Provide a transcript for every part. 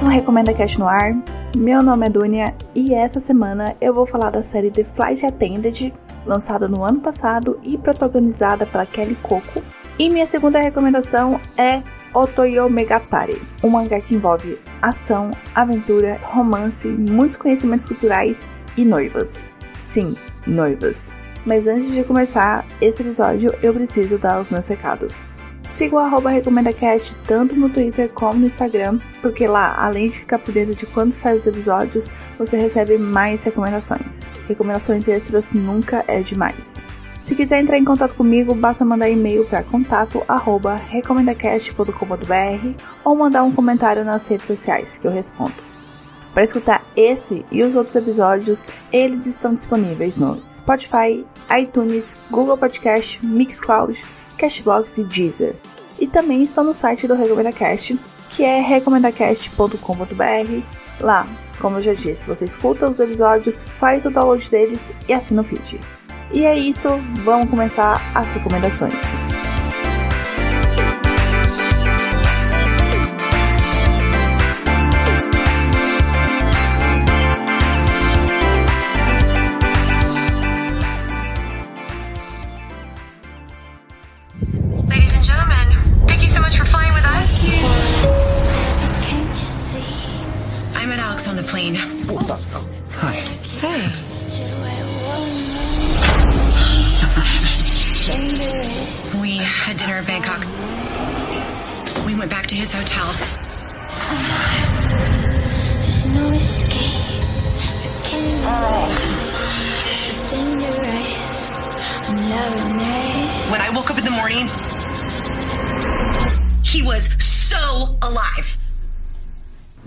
mais um Recomenda Cast no ar. Meu nome é Dunia e essa semana eu vou falar da série The Flight Attendant, lançada no ano passado e protagonizada pela Kelly Coco. E minha segunda recomendação é Otoyo Megatari, um mangá que envolve ação, aventura, romance, muitos conhecimentos culturais e noivas. Sim, noivas. Mas antes de começar esse episódio, eu preciso dar os meus recados. Siga o arroba RecomendaCast tanto no Twitter como no Instagram, porque lá, além de ficar por dentro de quando saem os episódios, você recebe mais recomendações. Recomendações extras nunca é demais. Se quiser entrar em contato comigo, basta mandar e-mail para contato@recomendacast.com.br ou mandar um comentário nas redes sociais que eu respondo. Para escutar esse e os outros episódios, eles estão disponíveis no Spotify, iTunes, Google Podcast, Mixcloud, Cashbox e Deezer. E também estão no site do RecomendaCast, que é recomendacast.com.br. Lá, como eu já disse, você escuta os episódios, faz o download deles e assina o feed. E é isso, vamos começar as recomendações.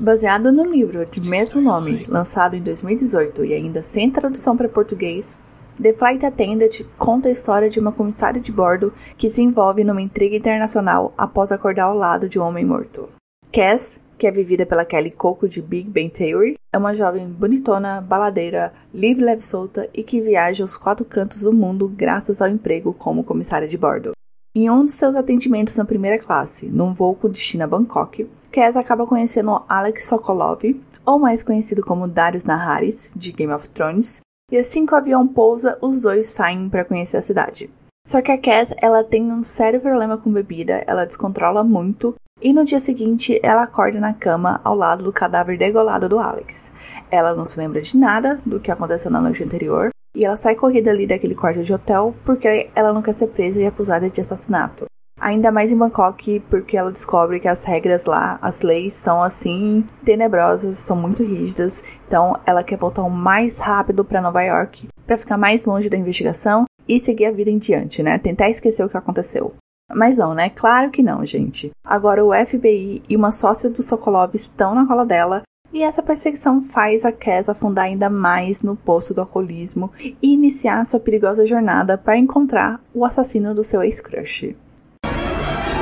Baseado no livro de mesmo nome, lançado em 2018 e ainda sem tradução para português, The Flight Attendant conta a história de uma comissária de bordo que se envolve numa intriga internacional após acordar ao lado de um homem morto. Cass, que é vivida pela Kelly Coco de Big Bang Theory, é uma jovem bonitona, baladeira, livre, leve solta e que viaja aos quatro cantos do mundo graças ao emprego como comissária de bordo. Em um dos seus atendimentos na primeira classe, num voo com destino a Bangkok, Cass acaba conhecendo Alex Sokolov, ou mais conhecido como Darius Naharis, de Game of Thrones, e assim que o avião pousa, os dois saem para conhecer a cidade. Só que a Cass, ela tem um sério problema com bebida, ela descontrola muito, e no dia seguinte ela acorda na cama ao lado do cadáver degolado do Alex. Ela não se lembra de nada do que aconteceu na noite anterior, e ela sai corrida ali daquele quarto de hotel porque ela não quer ser presa e acusada de assassinato. Ainda mais em Bangkok, porque ela descobre que as regras lá, as leis são assim tenebrosas, são muito rígidas. Então ela quer voltar o mais rápido para Nova York para ficar mais longe da investigação e seguir a vida em diante, né? Tentar esquecer o que aconteceu. Mas não, né? Claro que não, gente. Agora o FBI e uma sócia do Sokolov estão na cola dela e essa perseguição faz a Cass afundar ainda mais no poço do alcoolismo e iniciar sua perigosa jornada para encontrar o assassino do seu ex-crush.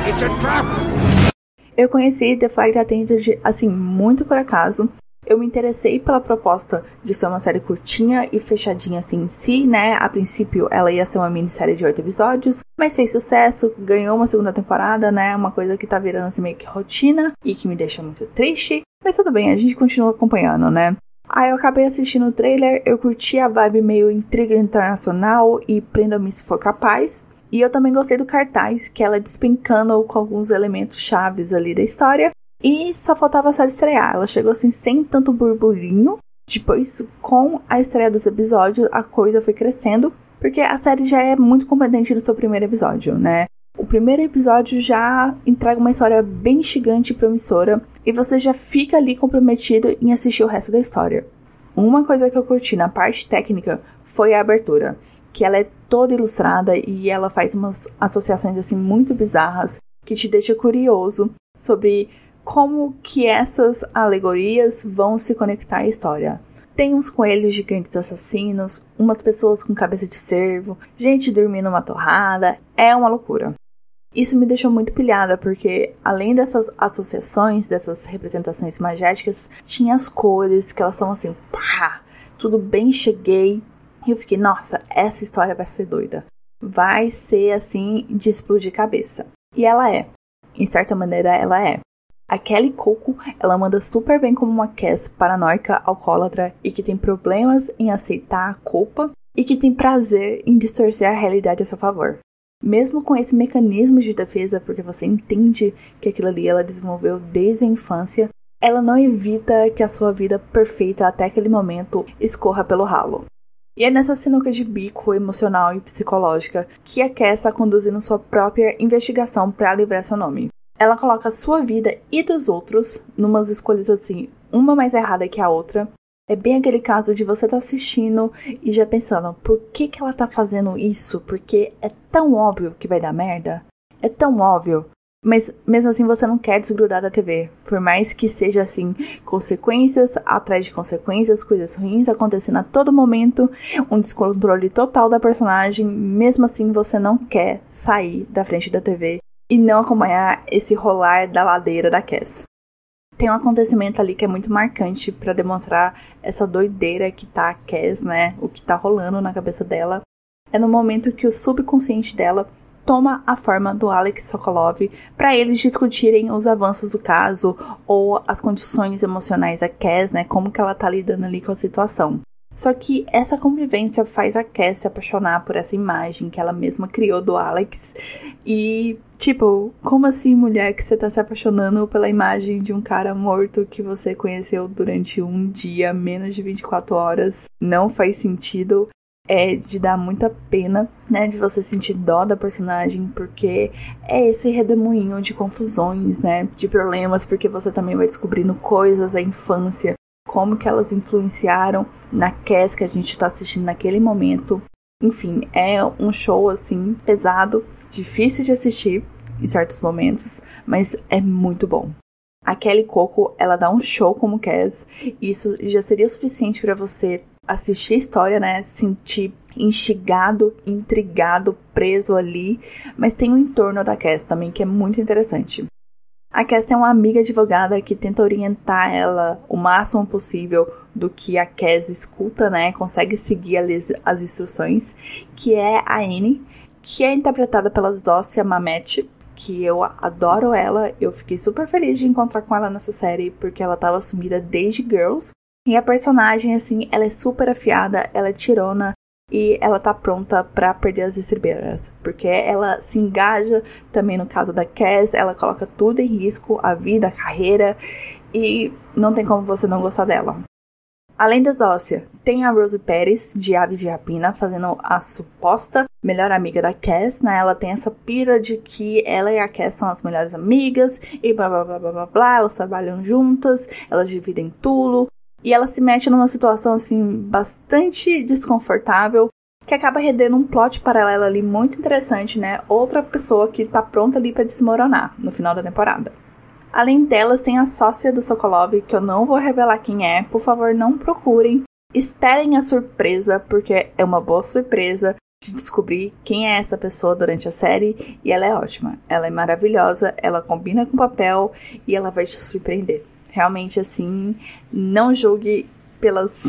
It's a trap! Eu conheci The Flight Attendant assim muito por acaso. Eu me interessei pela proposta de ser uma série curtinha e fechadinha assim em si, né? A princípio ela ia ser uma minissérie de oito episódios, mas fez sucesso, ganhou uma segunda temporada, né? Uma coisa que tá virando assim meio que rotina e que me deixa muito triste. Mas tudo bem, a gente continua acompanhando, né? Aí eu acabei assistindo o trailer, eu curti a vibe meio intriga internacional e prenda-me se for capaz. E eu também gostei do cartaz, que ela despencando com alguns elementos chaves ali da história. E só faltava a série estrear. Ela chegou assim sem tanto burburinho. Depois, com a estreia dos episódios, a coisa foi crescendo. Porque a série já é muito competente no seu primeiro episódio, né? O primeiro episódio já entrega uma história bem instigante e promissora. E você já fica ali comprometido em assistir o resto da história. Uma coisa que eu curti na parte técnica foi a abertura que ela é toda ilustrada e ela faz umas associações assim muito bizarras que te deixa curioso sobre como que essas alegorias vão se conectar à história. Tem uns coelhos gigantes assassinos, umas pessoas com cabeça de cervo, gente dormindo numa torrada, é uma loucura. Isso me deixou muito pilhada, porque além dessas associações, dessas representações magéticas, tinha as cores que elas são assim, pá, tudo bem cheguei, e eu fiquei, nossa, essa história vai ser doida. Vai ser assim de explodir cabeça. E ela é. Em certa maneira, ela é. A Kelly Coco, ela manda super bem como uma Cass paranoica, alcoólatra e que tem problemas em aceitar a culpa e que tem prazer em distorcer a realidade a seu favor. Mesmo com esse mecanismo de defesa, porque você entende que aquilo ali ela desenvolveu desde a infância, ela não evita que a sua vida perfeita até aquele momento escorra pelo ralo. E é nessa sinuca de bico emocional e psicológica que a Cass está conduzindo sua própria investigação para livrar seu nome ela coloca sua vida e dos outros numas escolhas assim, uma mais errada que a outra. É bem aquele caso de você estar tá assistindo e já pensando, por que, que ela tá fazendo isso? Porque é tão óbvio que vai dar merda. É tão óbvio. Mas mesmo assim você não quer desgrudar da TV. Por mais que seja assim, consequências atrás de consequências, coisas ruins acontecendo a todo momento, um descontrole total da personagem, mesmo assim você não quer sair da frente da TV e não acompanhar esse rolar da ladeira da Cass. Tem um acontecimento ali que é muito marcante para demonstrar essa doideira que tá a Cass, né? O que tá rolando na cabeça dela. É no momento que o subconsciente dela toma a forma do Alex Sokolov para eles discutirem os avanços do caso ou as condições emocionais da Cass, né? Como que ela tá lidando ali com a situação. Só que essa convivência faz a Cass se apaixonar por essa imagem que ela mesma criou do Alex. E, tipo, como assim, mulher, que você tá se apaixonando pela imagem de um cara morto que você conheceu durante um dia, menos de 24 horas? Não faz sentido. É de dar muita pena, né? De você sentir dó da personagem, porque é esse redemoinho de confusões, né? De problemas, porque você também vai descobrindo coisas da infância como que elas influenciaram na Cass que a gente está assistindo naquele momento. Enfim, é um show assim pesado, difícil de assistir em certos momentos, mas é muito bom. A Kelly Coco, ela dá um show como Cass, e isso já seria o suficiente para você assistir a história, né? Sentir instigado, intrigado, preso ali, mas tem o entorno da Cass também que é muito interessante. A Cass tem uma amiga advogada que tenta orientar ela o máximo possível do que a Cass escuta, né? Consegue seguir as instruções, que é a Anne, que é interpretada pela Zócia Mamet, que eu adoro ela. Eu fiquei super feliz de encontrar com ela nessa série, porque ela estava sumida desde Girls. E a personagem, assim, ela é super afiada, ela é tirona, e ela tá pronta para perder as estribeiras, porque ela se engaja também no caso da Cass, ela coloca tudo em risco, a vida, a carreira, e não tem como você não gostar dela. Além das ósseas, tem a Rose Pérez, de Aves de Rapina, fazendo a suposta melhor amiga da Cass, né? Ela tem essa pira de que ela e a Cass são as melhores amigas, e blá blá blá blá blá blá, elas trabalham juntas, elas dividem tudo, e ela se mete numa situação assim bastante desconfortável que acaba rendendo um plot paralelo ali muito interessante, né? Outra pessoa que tá pronta ali para desmoronar no final da temporada. Além delas, tem a sócia do Sokolov, que eu não vou revelar quem é, por favor, não procurem. Esperem a surpresa, porque é uma boa surpresa de descobrir quem é essa pessoa durante a série e ela é ótima. Ela é maravilhosa, ela combina com o papel e ela vai te surpreender realmente assim, não julgue pelas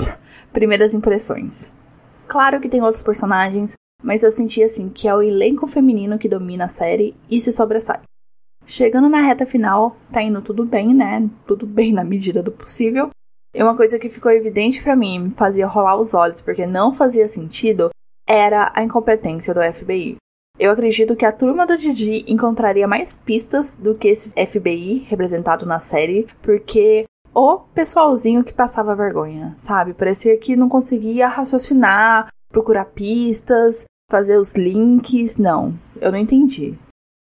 primeiras impressões. Claro que tem outros personagens, mas eu senti assim que é o elenco feminino que domina a série e se sobressai. Chegando na reta final, tá indo tudo bem, né? Tudo bem na medida do possível. E uma coisa que ficou evidente para mim, me fazia rolar os olhos, porque não fazia sentido, era a incompetência do FBI. Eu acredito que a turma do Didi encontraria mais pistas do que esse FBI representado na série, porque o pessoalzinho que passava vergonha, sabe? Parecia que não conseguia raciocinar, procurar pistas, fazer os links. Não, eu não entendi.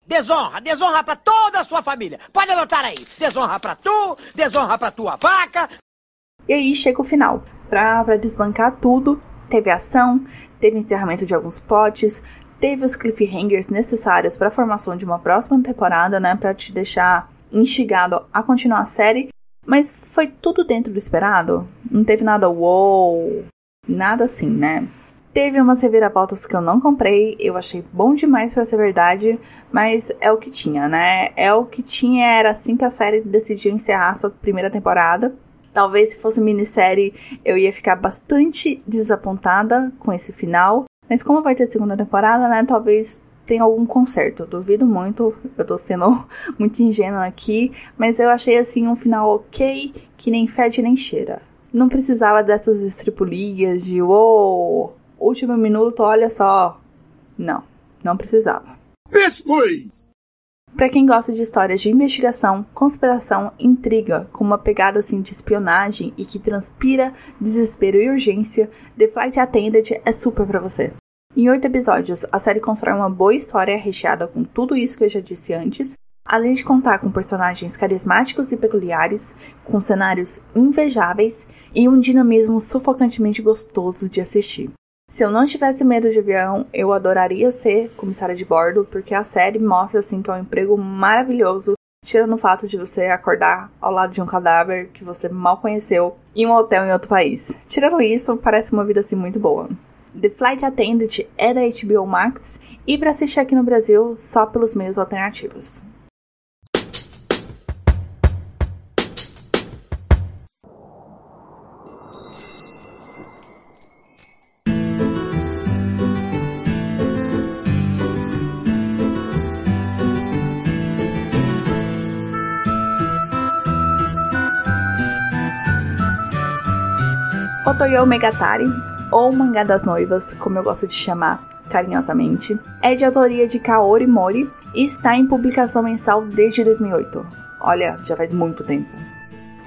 Desonra, desonra para toda a sua família. Pode anotar aí. Desonra para tu, desonra para tua vaca. E aí chega o final. Pra, pra desbancar tudo, teve ação, teve encerramento de alguns plots, teve os cliffhangers necessários para a formação de uma próxima temporada, né, para te deixar instigado a continuar a série, mas foi tudo dentro do esperado. Não teve nada wow, nada assim, né? Teve umas reviravoltas que eu não comprei, eu achei bom demais para ser verdade, mas é o que tinha, né? É o que tinha, era assim que a série decidiu encerrar sua primeira temporada. Talvez se fosse minissérie eu ia ficar bastante desapontada com esse final, mas como vai ter segunda temporada, né? Talvez tem algum conserto. Duvido muito, eu tô sendo muito ingênua aqui, mas eu achei assim um final ok, que nem fede nem cheira. Não precisava dessas estripulias de uou, último minuto, olha só. Não, não precisava. Bitch, please! Para quem gosta de histórias de investigação, conspiração, intriga, com uma pegada assim de espionagem e que transpira desespero e urgência, The Flight Attendant é super para você. Em oito episódios, a série constrói uma boa história recheada com tudo isso que eu já disse antes, além de contar com personagens carismáticos e peculiares, com cenários invejáveis e um dinamismo sufocantemente gostoso de assistir. Se eu não tivesse medo de avião, eu adoraria ser comissária de bordo, porque a série mostra assim que é um emprego maravilhoso, tirando o fato de você acordar ao lado de um cadáver que você mal conheceu em um hotel em outro país. Tirando isso, parece uma vida assim muito boa. The Flight Attendant é da HBO Max e para assistir aqui no Brasil só pelos meios alternativos. Otoyo Megatari, ou Mangá das Noivas, como eu gosto de chamar carinhosamente, é de autoria de Kaori Mori e está em publicação mensal desde 2008. Olha, já faz muito tempo.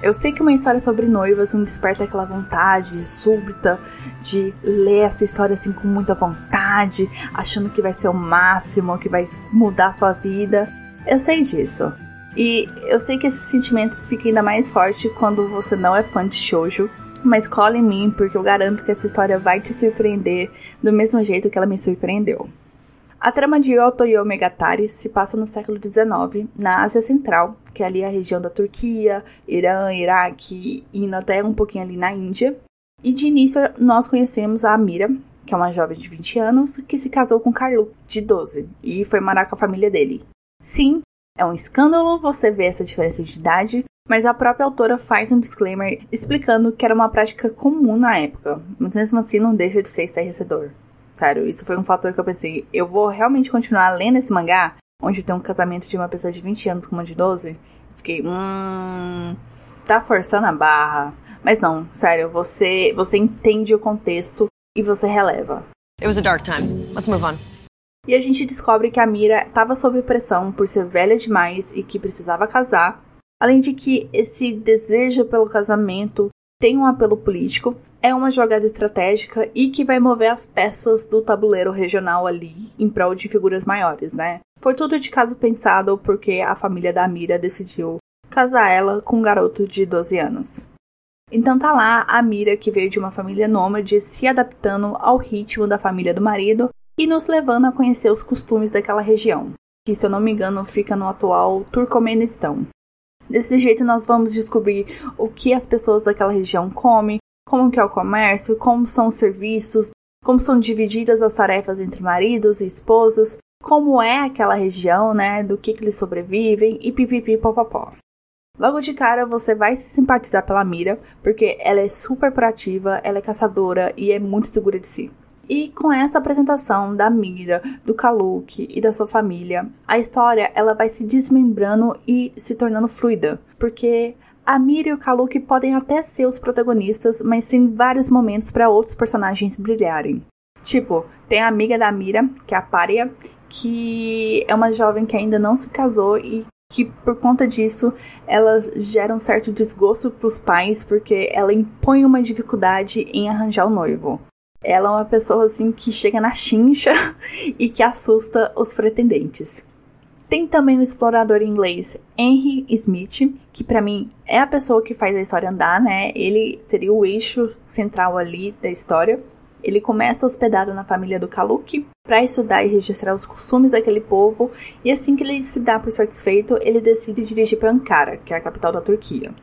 Eu sei que uma história sobre noivas não desperta aquela vontade súbita de ler essa história assim com muita vontade, achando que vai ser o máximo, que vai mudar a sua vida. Eu sei disso. E eu sei que esse sentimento fica ainda mais forte quando você não é fã de shoujo mas cola em mim porque eu garanto que essa história vai te surpreender do mesmo jeito que ela me surpreendeu. A trama de Otoyo Megatari se passa no século XIX, na Ásia Central, que é ali a região da Turquia, Irã, Iraque, indo até um pouquinho ali na Índia. E de início nós conhecemos a Amira, que é uma jovem de 20 anos, que se casou com Carlu, de 12, e foi morar com a família dele. Sim, é um escândalo você ver essa diferença de idade, mas a própria autora faz um disclaimer explicando que era uma prática comum na época, mas mesmo assim não deixa de ser estarrecedor. Sério, isso foi um fator que eu pensei, eu vou realmente continuar lendo esse mangá, onde tem um casamento de uma pessoa de 20 anos com uma de 12? Fiquei, hum, tá forçando a barra. Mas não, sério, você, você entende o contexto e você releva. It was a dark time. Let's move on. E a gente descobre que a Mira estava sob pressão por ser velha demais e que precisava casar, além de que esse desejo pelo casamento tem um apelo político, é uma jogada estratégica e que vai mover as peças do tabuleiro regional ali em prol de figuras maiores, né? Foi tudo de caso pensado porque a família da Mira decidiu casar ela com um garoto de 12 anos. Então tá lá a Mira, que veio de uma família nômade, se adaptando ao ritmo da família do marido e nos levando a conhecer os costumes daquela região, que se eu não me engano fica no atual Turcomenistão. Desse jeito nós vamos descobrir o que as pessoas daquela região comem, como que é o comércio, como são os serviços, como são divididas as tarefas entre maridos e esposas, como é aquela região, né, do que, que eles sobrevivem e pipipi popopó. Logo de cara você vai se simpatizar pela Mira, porque ela é super proativa, ela é caçadora e é muito segura de si. E com essa apresentação da Mira, do Kaluk e da sua família, a história ela vai se desmembrando e se tornando fluida, porque a Mira e o Kaluk podem até ser os protagonistas, mas tem vários momentos para outros personagens brilharem. Tipo, tem a amiga da Mira, que é a Pária, que é uma jovem que ainda não se casou e que por conta disso elas geram um certo desgosto para os pais porque ela impõe uma dificuldade em arranjar o noivo. Ela é uma pessoa assim que chega na chincha e que assusta os pretendentes. Tem também o explorador inglês Henry Smith, que para mim é a pessoa que faz a história andar, né? Ele seria o eixo central ali da história. Ele começa hospedado na família do Kaluk para estudar e registrar os costumes daquele povo, e assim que ele se dá por satisfeito, ele decide dirigir para Ankara, que é a capital da Turquia.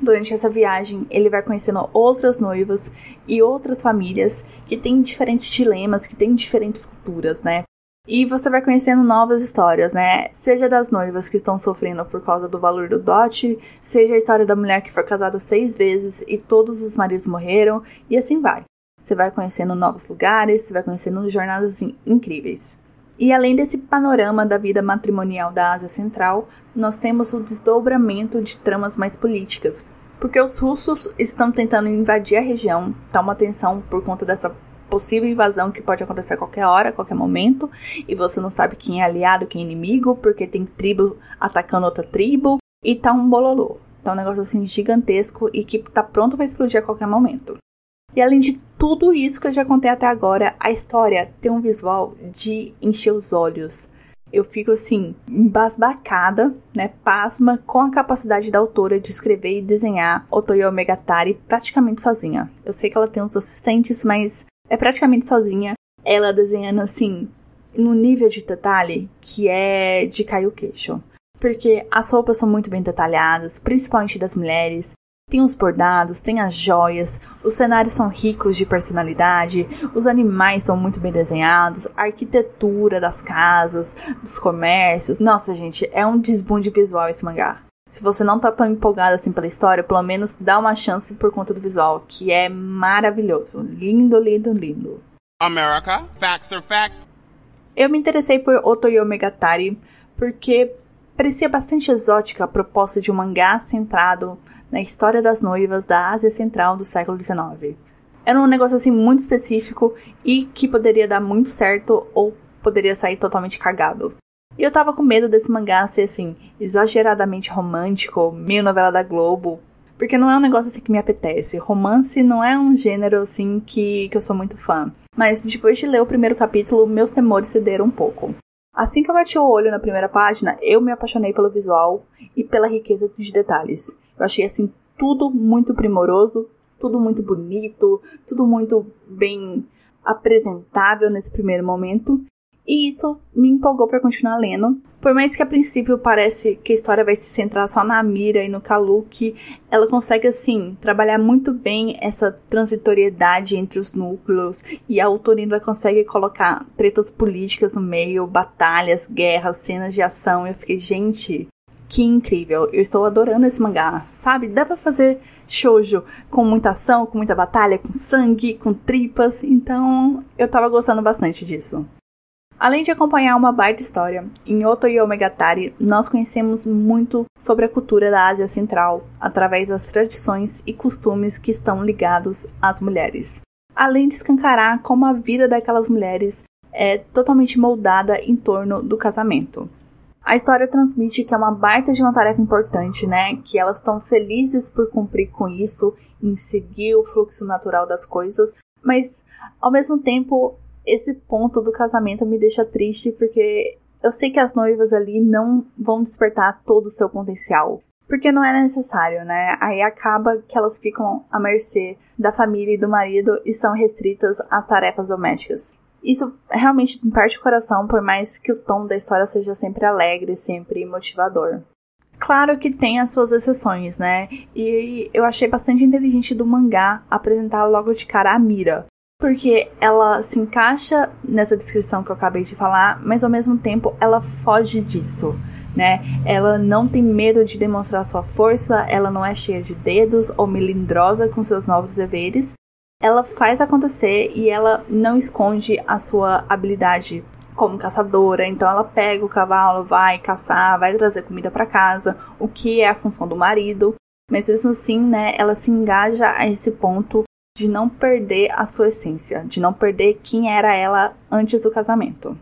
Durante essa viagem, ele vai conhecendo outras noivas e outras famílias que têm diferentes dilemas, que têm diferentes culturas, né? E você vai conhecendo novas histórias, né? Seja das noivas que estão sofrendo por causa do valor do dote, seja a história da mulher que foi casada seis vezes e todos os maridos morreram, e assim vai. Você vai conhecendo novos lugares, você vai conhecendo jornadas assim, incríveis. E além desse panorama da vida matrimonial da Ásia Central, nós temos o desdobramento de tramas mais políticas, porque os russos estão tentando invadir a região, tá uma tensão por conta dessa possível invasão que pode acontecer a qualquer hora, a qualquer momento, e você não sabe quem é aliado, quem é inimigo, porque tem tribo atacando outra tribo, e tá um bololô. Tá um negócio assim gigantesco e que tá pronto para explodir a qualquer momento. E além de tudo isso que eu já contei até agora, a história tem um visual de encher os olhos. Eu fico assim, embasbacada, né, pasma com a capacidade da autora de escrever e desenhar Otoyo Megatari praticamente sozinha. Eu sei que ela tem uns assistentes, mas é praticamente sozinha. Ela desenhando assim, no nível de detalhe que é de cair o queixo. Porque as roupas são muito bem detalhadas, principalmente das mulheres. Tem os bordados, tem as joias, os cenários são ricos de personalidade, os animais são muito bem desenhados, a arquitetura das casas, dos comércios. Nossa, gente, é um desbunde visual esse mangá. Se você não tá tão empolgado assim pela história, pelo menos dá uma chance por conta do visual, que é maravilhoso. Lindo, lindo, lindo. America, facts are facts. Eu me interessei por Otoyo Megatari porque parecia bastante exótica a proposta de um mangá centrado na história das noivas da Ásia Central do século XIX. Era um negócio assim muito específico e que poderia dar muito certo ou poderia sair totalmente cagado. E eu tava com medo desse mangá ser assim, exageradamente romântico, meio novela da Globo, porque não é um negócio assim que me apetece. Romance não é um gênero assim que, que eu sou muito fã. Mas depois de ler o primeiro capítulo, meus temores cederam um pouco. Assim que eu bati o olho na primeira página, eu me apaixonei pelo visual e pela riqueza de detalhes. Eu achei assim tudo muito primoroso, tudo muito bonito, tudo muito bem apresentável nesse primeiro momento. E isso me empolgou para continuar lendo. Por mais que a princípio parece que a história vai se centrar só na Mira e no Kaluki, ela consegue assim trabalhar muito bem essa transitoriedade entre os núcleos e a autora consegue colocar tretas políticas no meio, batalhas, guerras, cenas de ação. Eu fiquei, gente, que incrível. Eu estou adorando esse mangá, sabe? Dá pra fazer shoujo com muita ação, com muita batalha, com sangue, com tripas. Então, eu tava gostando bastante disso. Além de acompanhar uma baita história, em Oto e Omegatari nós conhecemos muito sobre a cultura da Ásia Central, através das tradições e costumes que estão ligados às mulheres. Além de escancarar como a vida daquelas mulheres é totalmente moldada em torno do casamento. A história transmite que é uma baita de uma tarefa importante, né? Que elas estão felizes por cumprir com isso, em seguir o fluxo natural das coisas, mas ao mesmo tempo, esse ponto do casamento me deixa triste porque eu sei que as noivas ali não vão despertar todo o seu potencial. Porque não é necessário, né? Aí acaba que elas ficam à mercê da família e do marido e são restritas às tarefas domésticas. Isso realmente me parte o coração, por mais que o tom da história seja sempre alegre, sempre motivador. Claro que tem as suas exceções, né? E eu achei bastante inteligente do mangá apresentar logo de cara a Mira. Porque ela se encaixa nessa descrição que eu acabei de falar, mas ao mesmo tempo ela foge disso, né? Ela não tem medo de demonstrar sua força, ela não é cheia de dedos ou melindrosa com seus novos deveres, ela faz acontecer e ela não esconde a sua habilidade como caçadora. Então ela pega o cavalo, vai caçar, vai trazer comida para casa, o que é a função do marido. Mas mesmo assim, né, ela se engaja a esse ponto de não perder a sua essência, de não perder quem era ela antes do casamento.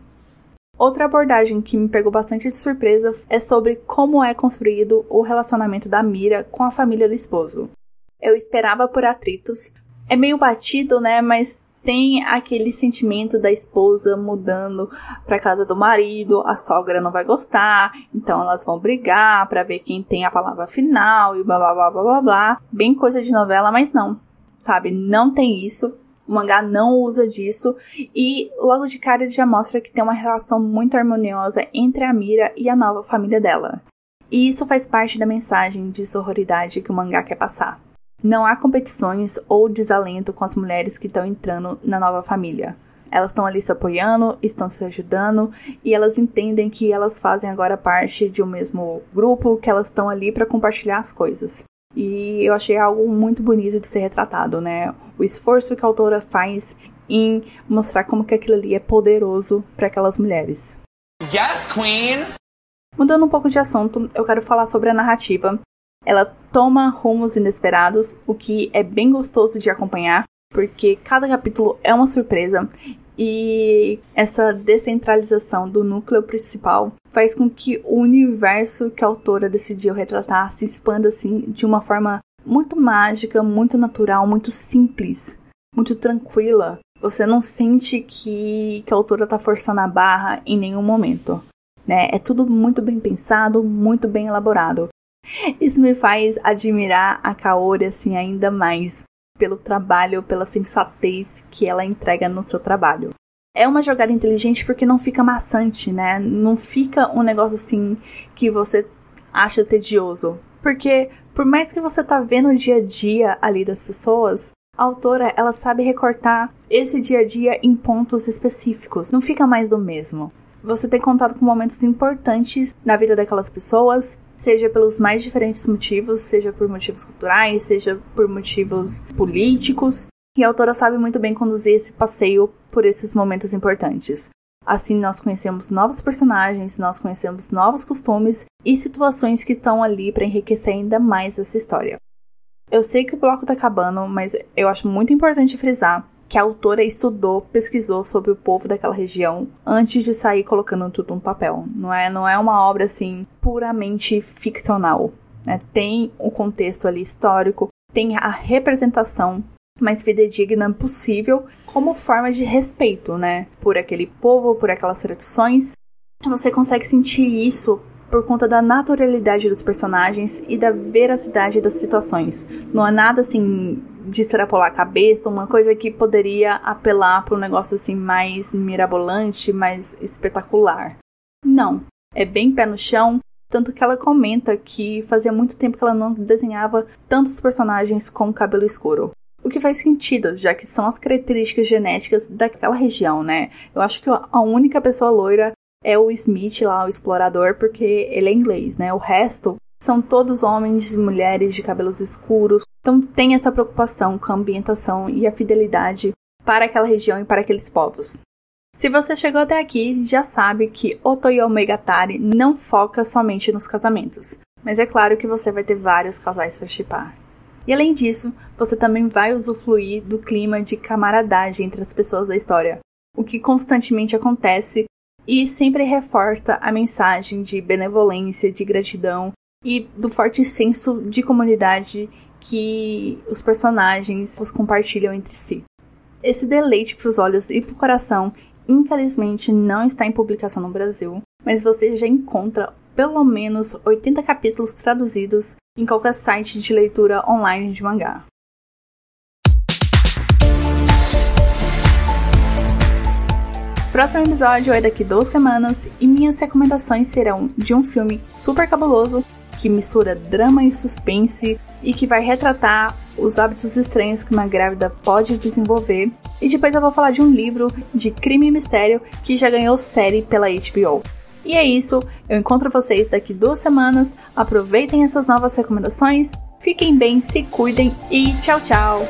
Outra abordagem que me pegou bastante de surpresa é sobre como é construído o relacionamento da Mira com a família do esposo. Eu esperava por atritos, é meio batido, né? Mas tem aquele sentimento da esposa mudando para casa do marido, a sogra não vai gostar, então elas vão brigar para ver quem tem a palavra final e blá blá blá blá blá blá. Bem coisa de novela, mas não, sabe? Não tem isso. O mangá não usa disso e logo de cara ele já mostra que tem uma relação muito harmoniosa entre a Mira e a nova família dela. E isso faz parte da mensagem de sororidade que o mangá quer passar. Não há competições ou desalento com as mulheres que estão entrando na nova família. Elas estão ali se apoiando, estão se ajudando e elas entendem que elas fazem agora parte de um mesmo grupo, que elas estão ali para compartilhar as coisas. E eu achei algo muito bonito de ser retratado, né? O esforço que a autora faz em mostrar como que aquilo ali é poderoso para aquelas mulheres. Yes, Queen! Mudando um pouco de assunto, eu quero falar sobre a narrativa. Ela toma rumos inesperados, o que é bem gostoso de acompanhar, porque cada capítulo é uma surpresa e essa descentralização do núcleo principal faz com que o universo que a autora decidiu retratar se expanda assim de uma forma muito mágica, muito natural, muito simples, muito tranquila. Você não sente que, que a autora está forçando a barra em nenhum momento. Né? É tudo muito bem pensado, muito bem elaborado. Isso me faz admirar a Kaori assim ainda mais, pelo trabalho, pela sensatez que ela entrega no seu trabalho. É uma jogada inteligente porque não fica maçante, né? Não fica um negócio assim que você acha tedioso. Porque por mais que você tá vendo o dia a dia ali das pessoas, a autora ela sabe recortar esse dia a dia em pontos específicos. Não fica mais do mesmo. Você tem contato com momentos importantes na vida daquelas pessoas, seja pelos mais diferentes motivos, seja por motivos culturais, seja por motivos políticos. E a autora sabe muito bem conduzir esse passeio por esses momentos importantes. Assim, nós conhecemos novos personagens, nós conhecemos novos costumes e situações que estão ali para enriquecer ainda mais essa história. Eu sei que o bloco está acabando, mas eu acho muito importante frisar que a autora estudou, pesquisou sobre o povo daquela região antes de sair colocando tudo no papel. Não é, não é uma obra assim puramente ficcional. Né? Tem o contexto ali histórico, tem a representação mais fidedigna possível como forma de respeito, né, por aquele povo, por aquelas tradições. Você consegue sentir isso por conta da naturalidade dos personagens e da veracidade das situações. Não é nada assim de extrapolar a cabeça, uma coisa que poderia apelar para um negócio assim mais mirabolante, mais espetacular. Não, é bem pé no chão, tanto que ela comenta que fazia muito tempo que ela não desenhava tantos personagens com cabelo escuro. O que faz sentido, já que são as características genéticas daquela região, né? Eu acho que a única pessoa loira é o Smith lá, o explorador, porque ele é inglês, né? O resto são todos homens e mulheres de cabelos escuros. Então tem essa preocupação com a ambientação e a fidelidade para aquela região e para aqueles povos. Se você chegou até aqui, já sabe que Otoyo Megatari não foca somente nos casamentos, mas é claro que você vai ter vários casais para chipar. E além disso, você também vai usufruir do clima de camaradagem entre as pessoas da história, o que constantemente acontece e sempre reforça a mensagem de benevolência, de gratidão e do forte senso de comunidade que os personagens os compartilham entre si. Esse deleite para os olhos e para o coração, infelizmente, não está em publicação no Brasil, mas você já encontra pelo menos 80 capítulos traduzidos em qualquer site de leitura online de mangá. Próximo episódio é daqui duas semanas e minhas recomendações serão de um filme super cabuloso que mistura drama e suspense e que vai retratar os hábitos estranhos que uma grávida pode desenvolver. E depois eu vou falar de um livro de crime e mistério que já ganhou série pela HBO. E é isso, eu encontro vocês daqui duas semanas. Aproveitem essas novas recomendações, fiquem bem, se cuidem e tchau, tchau!